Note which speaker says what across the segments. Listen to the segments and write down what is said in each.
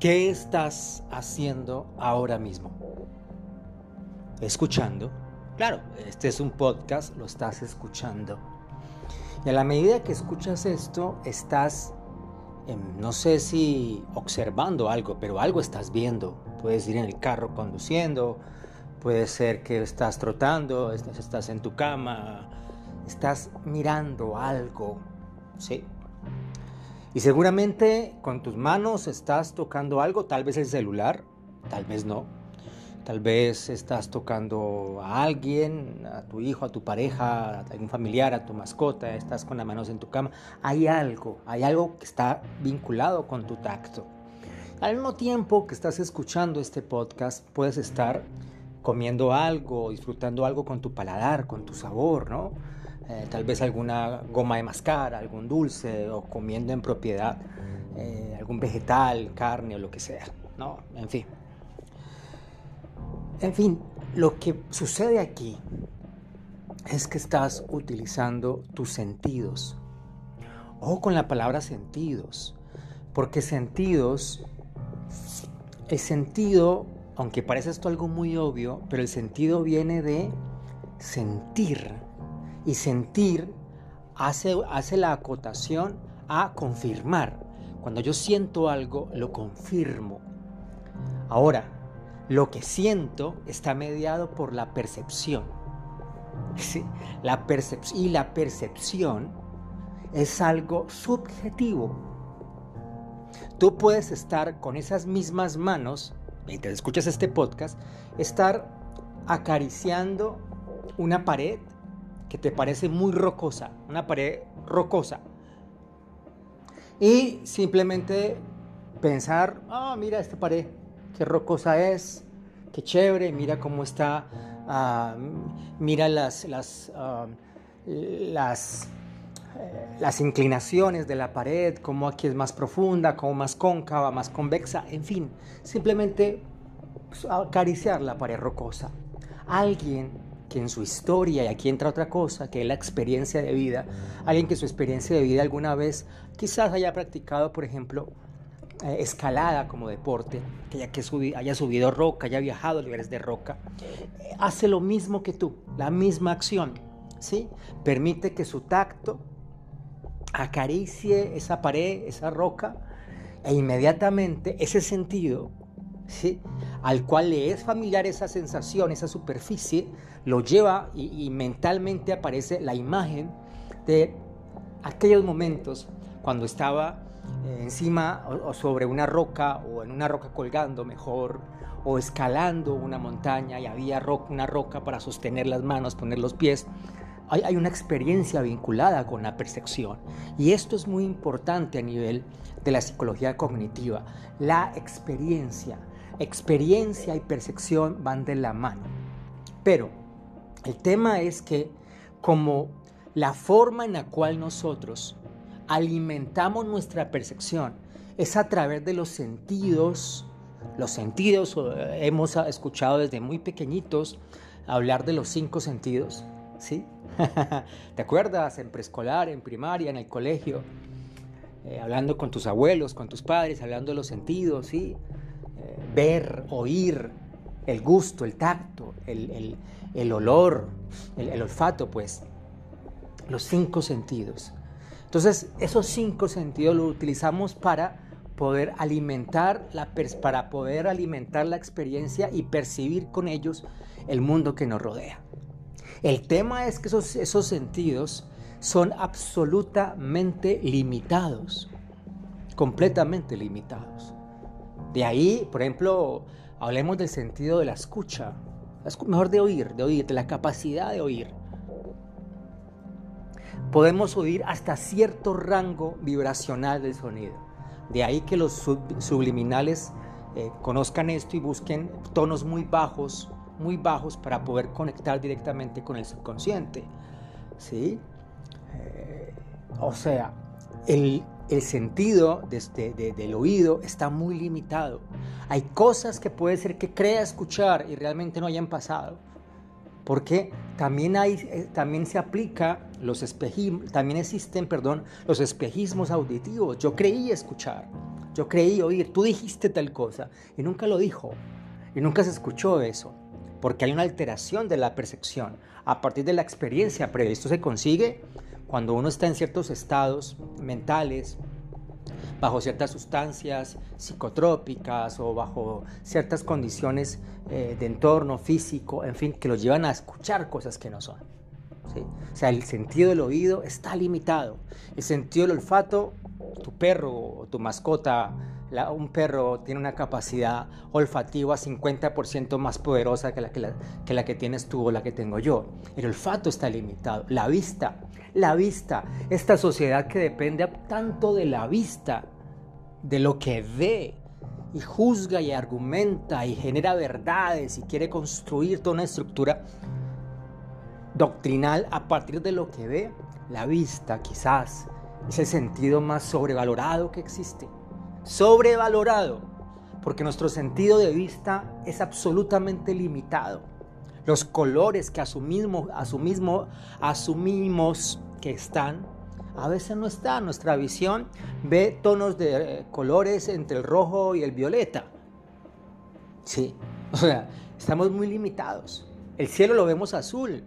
Speaker 1: ¿Qué estás haciendo ahora mismo? Escuchando. Claro, este es un podcast, lo estás escuchando. Y a la medida que escuchas esto, estás, no sé si observando algo, pero algo estás viendo. Puedes ir en el carro conduciendo, puede ser que estás trotando, estás, estás en tu cama, estás mirando algo, ¿sí? Y seguramente con tus manos estás tocando algo, tal vez el celular, tal vez no. Tal vez estás tocando a alguien, a tu hijo, a tu pareja, a algún familiar, a tu mascota, estás con las manos en tu cama. Hay algo, hay algo que está vinculado con tu tacto. Al mismo tiempo que estás escuchando este podcast, puedes estar comiendo algo, disfrutando algo con tu paladar, con tu sabor, ¿no? Eh, tal vez alguna goma de mascar, algún dulce o comiendo en propiedad eh, algún vegetal, carne o lo que sea, ¿no? En fin. En fin, lo que sucede aquí es que estás utilizando tus sentidos. Ojo con la palabra sentidos, porque sentidos, el sentido, aunque parece esto algo muy obvio, pero el sentido viene de sentir y sentir hace, hace la acotación a confirmar. Cuando yo siento algo, lo confirmo. Ahora, lo que siento está mediado por la percepción. La y la percepción es algo subjetivo. Tú puedes estar con esas mismas manos, mientras escuchas este podcast, estar acariciando una pared que te parece muy rocosa, una pared rocosa. Y simplemente pensar, ah, mira esta pared, qué rocosa es, qué chévere, mira cómo está, ah, mira las, las, ah, eh, las inclinaciones de la pared, cómo aquí es más profunda, cómo más cóncava, más convexa, en fin, simplemente pues, acariciar la pared rocosa. Alguien que en su historia, y aquí entra otra cosa, que es la experiencia de vida, alguien que su experiencia de vida alguna vez quizás haya practicado, por ejemplo, eh, escalada como deporte, que haya, que haya subido roca, haya viajado a lugares de roca, eh, hace lo mismo que tú, la misma acción, ¿sí? Permite que su tacto acaricie esa pared, esa roca, e inmediatamente ese sentido al cual le es familiar esa sensación, esa superficie, lo lleva y, mentalmente aparece la imagen de aquellos momentos cuando estaba eh, encima o, sobre una roca o en una roca colgando mejor o escalando una montaña y había una roca para sostener las manos, poner los pies. Hay, una experiencia vinculada con la percepción. Y esto es muy importante a nivel de la psicología cognitiva, la experiencia, experiencia y percepción van de la mano. Pero el tema es que como la forma en la cual nosotros alimentamos nuestra percepción es a través de los sentidos, los sentidos, hemos escuchado desde muy pequeñitos hablar de los cinco sentidos, ¿sí? ¿Te acuerdas? En preescolar, en primaria, en el colegio, eh, hablando con tus abuelos, con tus padres, hablando de los sentidos, ¿sí? Ver, oír, el gusto, el tacto, el, olor, el, olfato, pues, los cinco sentidos. Entonces, esos cinco sentidos los utilizamos para poder alimentar la, para poder alimentar la experiencia y percibir con ellos el mundo que nos rodea. El tema es que esos, esos sentidos son absolutamente limitados, completamente limitados. De ahí, por ejemplo, hablemos del sentido de la escucha, mejor de oír, de oír, de la capacidad de oír. Podemos oír hasta cierto rango vibracional del sonido. De ahí que los subliminales eh, conozcan esto y busquen tonos muy bajos, muy bajos para poder conectar directamente con el subconsciente. ¿Sí? Eh, o sea, el, el sentido este, del oído está muy limitado. Hay cosas que puede ser que crea escuchar y realmente no hayan pasado. Porque también, hay, eh, también se aplica los espejismos, también existen, perdón, los espejismos auditivos. Yo creí escuchar, yo creí oír, tú dijiste tal cosa, y nunca lo dijo, y nunca se escuchó eso, porque hay una alteración de la percepción a partir de la experiencia previa. Esto se consigue cuando uno está en ciertos estados mentales, bajo ciertas sustancias psicotrópicas o bajo ciertas condiciones eh, de entorno físico, en fin, que los llevan a escuchar cosas que no son. O sea, el sentido del oído está limitado. El sentido del olfato, tu perro o tu mascota, un perro tiene una capacidad olfativa 50% más poderosa que la que, que la que tienes tú o la que tengo yo. El olfato está limitado. La vista, la vista, esta sociedad que depende tanto de la vista, de lo que ve, y juzga y argumenta y genera verdades y quiere construir toda una estructura doctrinal a partir de lo que ve, la vista quizás es el sentido más sobrevalorado que existe. Sobrevalorado, porque nuestro sentido de vista es absolutamente limitado. Los colores que asumimos, asumimos, asumimos que están, a veces no están. Nuestra visión ve tonos de colores entre el rojo y el violeta. Sí, o sea, estamos muy limitados. El cielo lo vemos azul,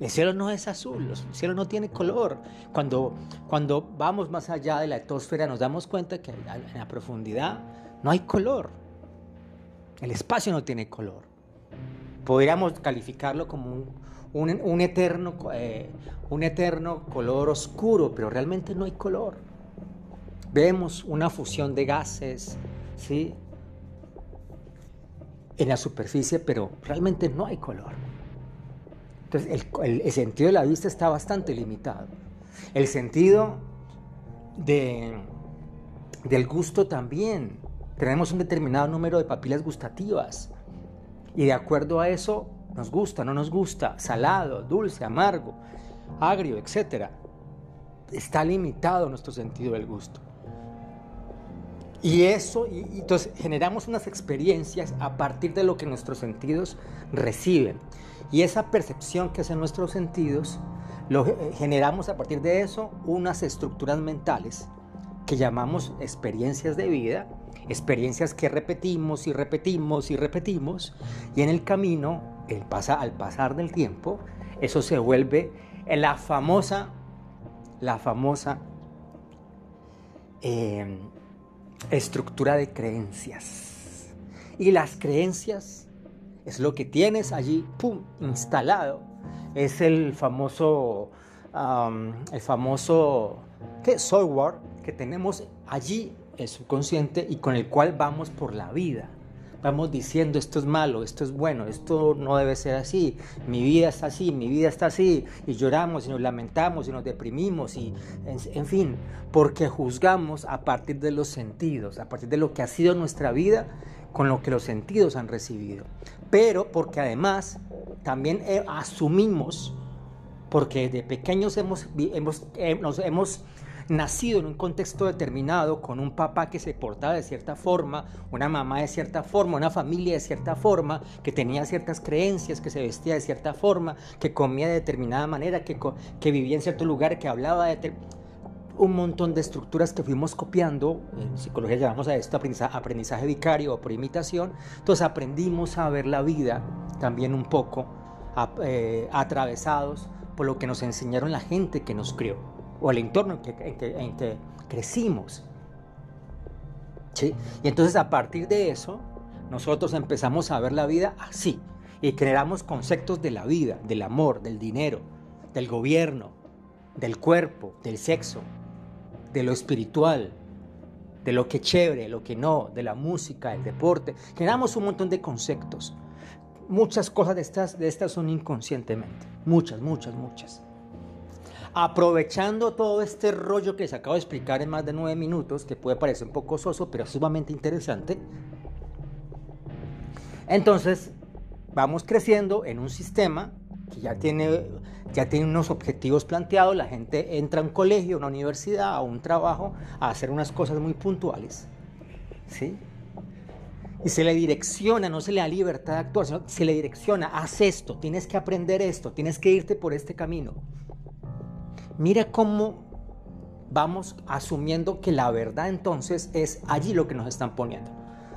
Speaker 1: el cielo no es azul, el cielo no tiene color. Cuando, cuando vamos más allá de la atmósfera nos damos cuenta que en la profundidad no hay color. El espacio no tiene color. Podríamos calificarlo como un, eterno, eh, un eterno color oscuro, pero realmente no hay color. Vemos una fusión de gases, ¿sí? En la superficie, pero realmente no hay color. Entonces, el, sentido de la vista está bastante limitado. El sentido de, del gusto también. Tenemos un determinado número de papilas gustativas. Y de acuerdo a eso, nos gusta, no nos gusta, salado, dulce, amargo, agrio, etc. Está limitado nuestro sentido del gusto. Y eso, entonces generamos unas experiencias a partir de lo que nuestros sentidos reciben. Y esa percepción que hacen nuestros sentidos, eh, generamos a partir de eso unas estructuras mentales que llamamos experiencias de vida, experiencias que repetimos y repetimos y repetimos, y en el camino, el pasa, al pasar del tiempo, eso se vuelve la famosa, la famosa eh, estructura de creencias. Y las creencias es lo que tienes allí, pum, instalado. Es el famoso, el famoso ¿qué? software que tenemos allí, el subconsciente, y con el cual vamos por la vida. Vamos diciendo esto es malo, esto es bueno, esto no debe ser así, mi vida está así, mi vida está así, y lloramos y nos lamentamos y nos deprimimos, y en fin, porque juzgamos a partir de los sentidos, a partir de lo que ha sido nuestra vida con lo que los sentidos han recibido. Pero porque además también eh, asumimos, porque de pequeños hemos, hemos, eh, hemos nacido en un contexto determinado, con un papá que se portaba de cierta forma, una mamá de cierta forma, una familia de cierta forma, que tenía ciertas creencias, que se vestía de cierta forma, que comía de determinada manera, que, que vivía en cierto lugar, que hablaba de un montón de estructuras que fuimos copiando, en psicología llamamos a esto aprendizaje, vicario o por imitación, entonces aprendimos a ver la vida también un poco eh, atravesados por lo que nos enseñaron la gente que nos crió o el entorno en que, crecimos. ¿Sí? Y entonces a partir de eso, nosotros empezamos a ver la vida así y creamos conceptos de la vida, del amor, del dinero, del gobierno, del cuerpo, del sexo, de lo espiritual, de lo que es chévere, lo que no, de la música, el deporte. Generamos un montón de conceptos. Muchas cosas de estas, de estas son inconscientemente. Muchas, muchas, muchas. Aprovechando todo este rollo que les acabo de explicar en más de nueve minutos, que puede parecer un poco soso, pero sumamente interesante. Entonces, vamos creciendo en un sistema que ya tiene, ya tiene unos objetivos planteados, la gente entra a un colegio, a una universidad, a un trabajo, a hacer unas cosas muy puntuales, ¿sí? Y se le direcciona, no se le da libertad de actuar, sino se le direcciona, haz esto, tienes que aprender esto, tienes que irte por este camino. Mira cómo vamos asumiendo que la verdad entonces es allí lo que nos están poniendo.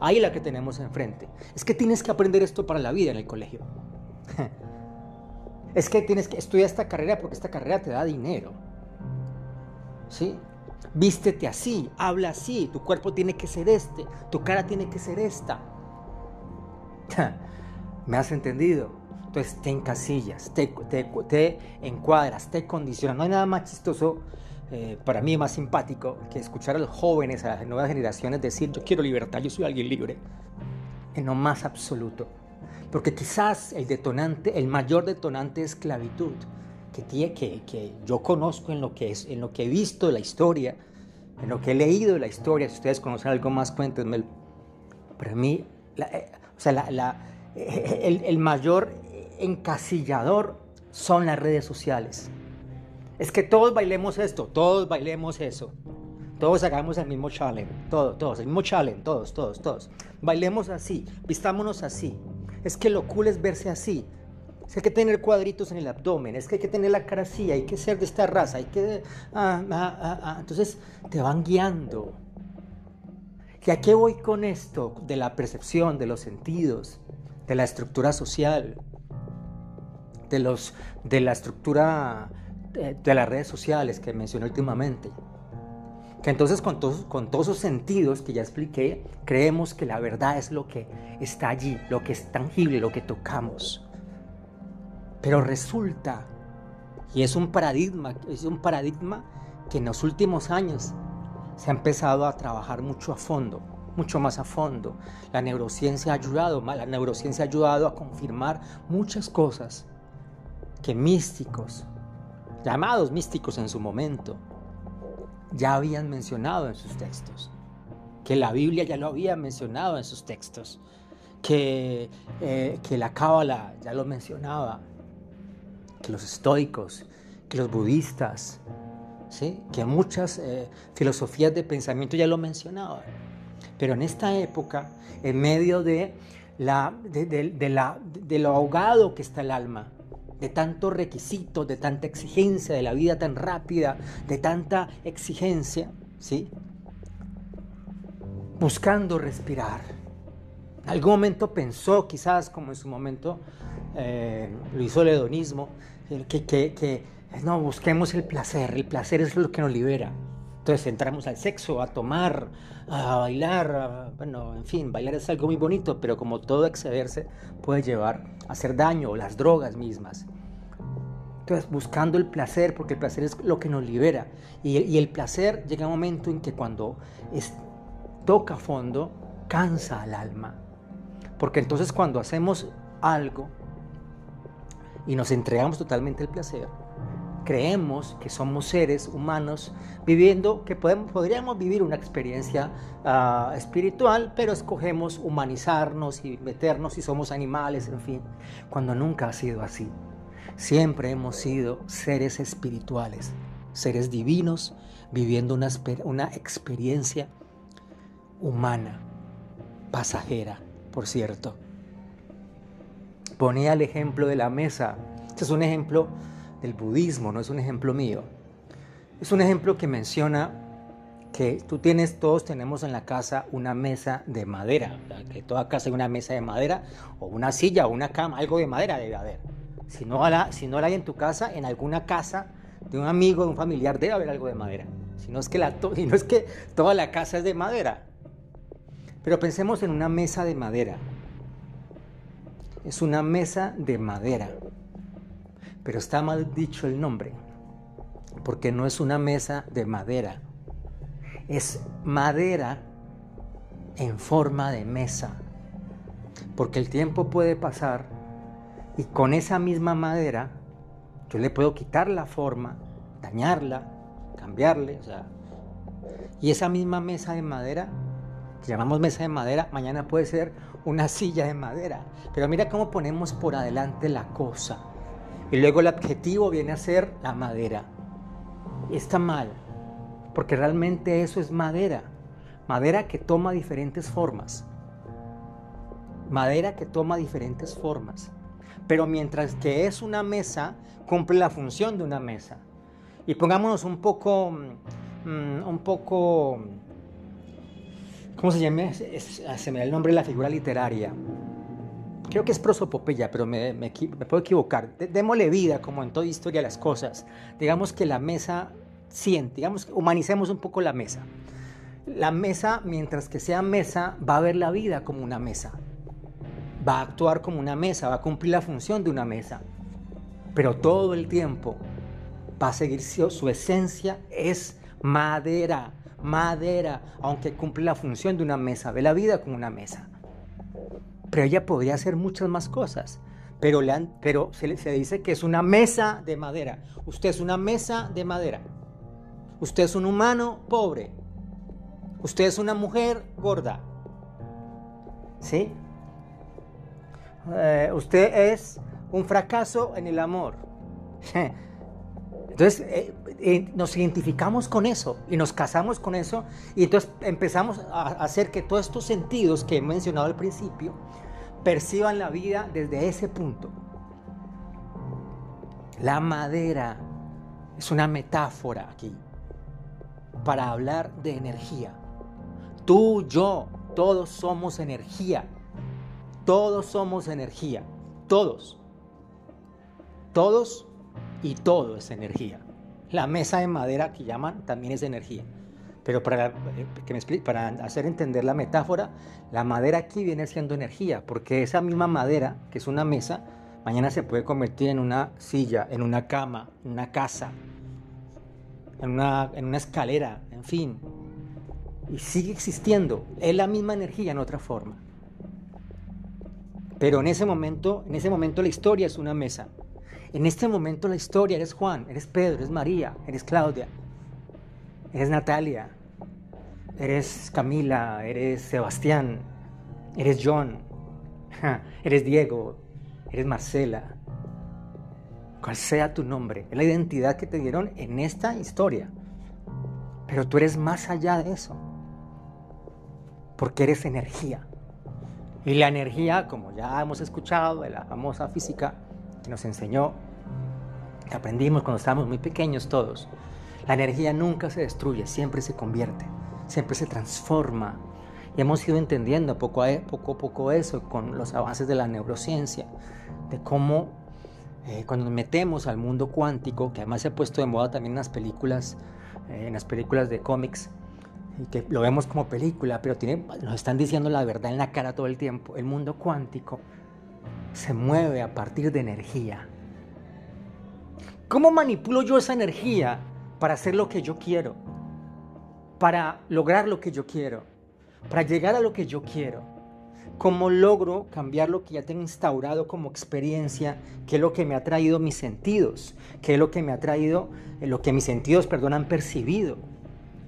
Speaker 1: Ahí la que tenemos enfrente. Es que tienes que aprender esto para la vida en el colegio. es que tienes que estudiar esta carrera porque esta carrera te da dinero. ¿Sí? Vístete así, habla así, tu cuerpo tiene que ser este, tu cara tiene que ser esta. ¿Me has entendido? Entonces te encasillas, te, te, encuadras, te condicionas. No hay nada más chistoso, eh, para mí más simpático, que escuchar a los jóvenes, a las nuevas generaciones decir, yo quiero libertad, yo soy alguien libre. En lo más absoluto. Porque quizás el detonante, el mayor detonante es esclavitud que, tiene, que, que yo conozco en lo que, es, en lo que he visto de la historia, en lo que he leído de la historia. Si ustedes conocen algo más, cuéntenme. Para mí, eh, o sea, la, eh, el, el mayor encasillador son las redes sociales. Es que todos bailemos esto, todos bailemos eso. Todos hagamos el mismo challenge, todos, todos, el mismo challenge, todos, todos, todos. Bailemos así, vistámonos así. Es que lo cool es verse así. Es que hay que tener cuadritos en el abdomen, es que hay que tener la cara así, hay que ser de esta raza, hay que... Ah, ah, ah, Entonces te van guiando. ¿Y a qué voy con esto? De la percepción, de los sentidos, de la estructura social de, los, de la estructura de, las redes sociales que mencioné últimamente. Entonces con todos, con todos esos sentidos que ya expliqué, creemos que la verdad es lo que está allí, lo que es tangible, lo que tocamos. Pero resulta, y es un paradigma, es un paradigma que en los últimos años se ha empezado a trabajar mucho a fondo, mucho más a fondo. La neurociencia ha ayudado, la neurociencia ha ayudado a confirmar muchas cosas que místicos, llamados místicos en su momento, ya habían mencionado en sus textos, que la Biblia ya lo había mencionado en sus textos, que, eh, que la Cábala ya lo mencionaba, que los estoicos, que los budistas, ¿sí? que muchas eh, filosofías de pensamiento ya lo mencionaban. Pero en esta época, en medio de, la, de, lo ahogado que está el alma, de tantos requisitos, de tanta exigencia, de la vida tan rápida, de tanta exigencia, ¿sí? Buscando respirar. En algún momento pensó, quizás como en su momento eh, lo hizo el hedonismo, que, que, que no, busquemos el placer, el placer es lo que nos libera. Entonces entramos al sexo, a tomar, a bailar, bueno, en fin, bailar es algo muy bonito, pero como todo excederse puede llevar a hacer daño, las drogas mismas. Entonces, buscando el placer, porque el placer es lo que nos libera. Y, el placer llega un momento en que cuando es, toca fondo, cansa al alma. Porque entonces cuando hacemos algo y nos entregamos totalmente al placer, creemos que somos seres humanos viviendo, que podemos, podríamos vivir una experiencia ah, espiritual, pero escogemos humanizarnos y meternos y somos animales, en fin, cuando nunca ha sido así. Siempre hemos sido seres espirituales, seres divinos, viviendo una, una experiencia humana, pasajera, por cierto. Ponía el ejemplo de la mesa. Este es un ejemplo del budismo, no es un ejemplo mío. Es un ejemplo que menciona que tú tienes, todos tenemos en la casa una mesa de madera, que toda casa hay una mesa de madera o una silla o una cama, algo de madera debe haber. Si no, la, si no la hay en tu casa, en alguna casa de un amigo, de un familiar, debe haber algo de madera. Si no es que, la si no es que toda la casa es de madera. Pero pensemos en una mesa de madera. Es una mesa de madera. Pero está mal dicho el nombre, porque no es una mesa de madera, es madera en forma de mesa, porque el tiempo puede pasar y con esa misma madera yo le puedo quitar la forma, dañarla, cambiarle, o sea, y esa misma mesa de madera, que llamamos mesa de madera, mañana puede ser una silla de madera. Pero mira cómo ponemos por adelante la cosa. Y luego el adjetivo viene a ser la madera. está mal, porque realmente eso es madera. Madera que toma diferentes formas. Madera que toma diferentes formas. Pero mientras que es una mesa, cumple la función de una mesa. Y pongámonos un poco, mm, un poco, ¿cómo se llama? Se me da el nombre de la figura literaria. Creo que es prosopopeya, pero me, puedo equivocar. démosle vida, como en toda historia, las cosas. Digamos que la mesa siente, digamos, humanicemos un poco la mesa. La mesa, mientras que sea mesa, va a ver la vida como una mesa. Va a actuar como una mesa, va a cumplir la función de una mesa. Pero todo el tiempo va a seguir su esencia es madera, madera, aunque cumple la función de una mesa, ve la vida como una mesa. Pero ella podría hacer muchas más cosas. Pero, le pero se, se dice que es una mesa de madera. Usted es una mesa de madera. Usted es un humano pobre. Usted es una mujer gorda. ¿Sí? Eh, usted es un fracaso en el amor. Entonces eh, eh, nos identificamos con eso y nos casamos con eso y entonces empezamos a hacer que todos estos sentidos que he mencionado al principio perciban la vida desde ese punto. La madera es una metáfora aquí para hablar de energía. Tú, yo, todos somos energía. Todos somos energía. Todos. Todos y todo es energía. La mesa de madera que llaman también es energía. Pero para, eh, que me para hacer entender la metáfora, la madera aquí viene siendo energía, porque esa misma madera, que es una mesa, mañana se puede convertir en una silla, en una cama, en una casa, en una, en una escalera, en fin. Y sigue existiendo. Es la misma energía en otra forma. Pero en ese momento, en ese momento la historia es una mesa. En este momento la historia eres Juan, eres Pedro, eres María, eres Claudia, eres Natalia, eres Camila, eres Sebastián, eres John, eres Diego, eres Marcela. Cual sea tu nombre, es la identidad que te dieron en esta historia. Pero tú eres más allá de eso. Porque eres energía. Y la energía, como ya hemos escuchado de la famosa física que nos enseñó, que aprendimos cuando estábamos muy pequeños todos, la energía nunca se destruye, siempre se convierte, siempre se transforma. Y hemos ido entendiendo poco a poco, poco eso con los avances de la neurociencia, de cómo eh, cuando nos metemos al mundo cuántico, que además se ha puesto de moda también en las películas, eh, en las películas de cómics, y que lo vemos como película, pero tiene, nos están diciendo la verdad en la cara todo el tiempo. El mundo cuántico se mueve a partir de energía. ¿Cómo manipulo yo esa energía para hacer lo que yo quiero? Para lograr lo que yo quiero, para llegar a lo que yo quiero. ¿Cómo logro cambiar lo que ya tengo instaurado como experiencia? ¿Qué es lo que me ha traído mis sentidos? ¿Qué es lo que me ha traído, eh, lo que mis sentidos, perdón, han percibido?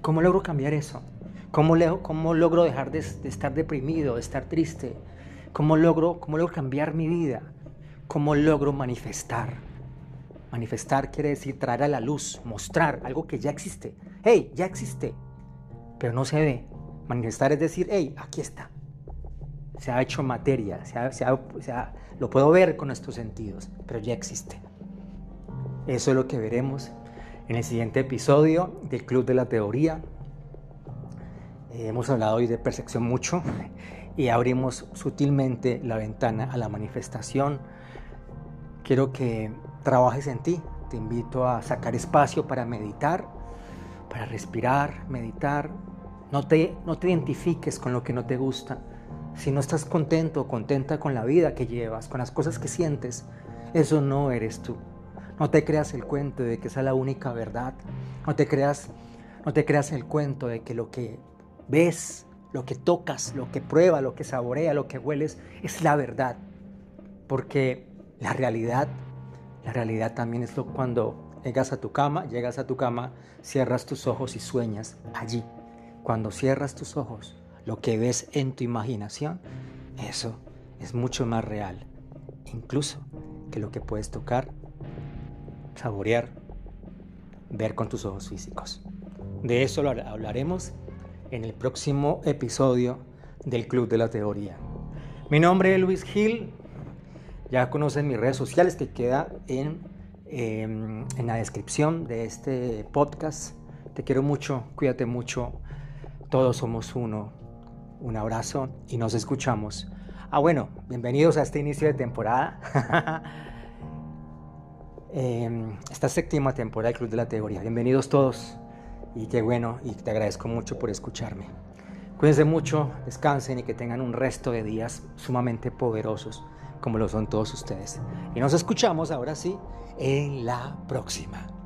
Speaker 1: ¿Cómo logro cambiar eso? ¿Cómo, cómo logro dejar de, estar deprimido, de estar triste? ¿Cómo logro, ¿Cómo logro cambiar mi vida? ¿Cómo logro manifestar? Manifestar quiere decir traer a la luz, mostrar algo que ya existe. ¡Hey! Ya existe, pero no se ve. Manifestar es decir, ¡hey! Aquí está se ha hecho materia, se lo puedo ver con nuestros sentidos, pero ya existe. Eso es lo que veremos en el siguiente episodio del Club de la Teoría. Eh, hemos hablado hoy de percepción mucho y abrimos sutilmente la ventana a la manifestación. Quiero que trabajes en ti. Te invito a sacar espacio para meditar, para respirar, meditar. No te, no te identifiques con lo que no te gusta si no estás contento o contenta con la vida que llevas, con las cosas que sientes, eso no eres tú. No te creas el cuento de que esa es la única verdad. No te creas, no te creas el cuento de que lo que ves, lo que tocas, lo que pruebas, lo que saborea, lo que hueles, es la verdad. Porque la realidad, la realidad también es lo cuando llegas a tu cama, llegas a tu cama, cierras tus ojos y sueñas allí. Cuando cierras tus ojos, lo que ves en tu imaginación, eso es mucho más real, incluso que lo que puedes tocar, saborear, ver con tus ojos físicos. De eso lo hablaremos en el próximo episodio del Club de la Teoría. Mi nombre es Luis Gil, ya conocen mis redes sociales que queda en, em, en la descripción de este podcast Te quiero mucho, cuídate mucho. Todos somos uno. Un abrazo y nos escuchamos. Ah, bueno, bienvenidos a este inicio de temporada. Em, esta séptima temporada del Club de la Teoría. Bienvenidos todos y qué bueno y te agradezco mucho por escucharme. Cuídense mucho, descansen y que tengan un resto de días sumamente poderosos como lo son todos ustedes. Y nos escuchamos ahora sí en la próxima.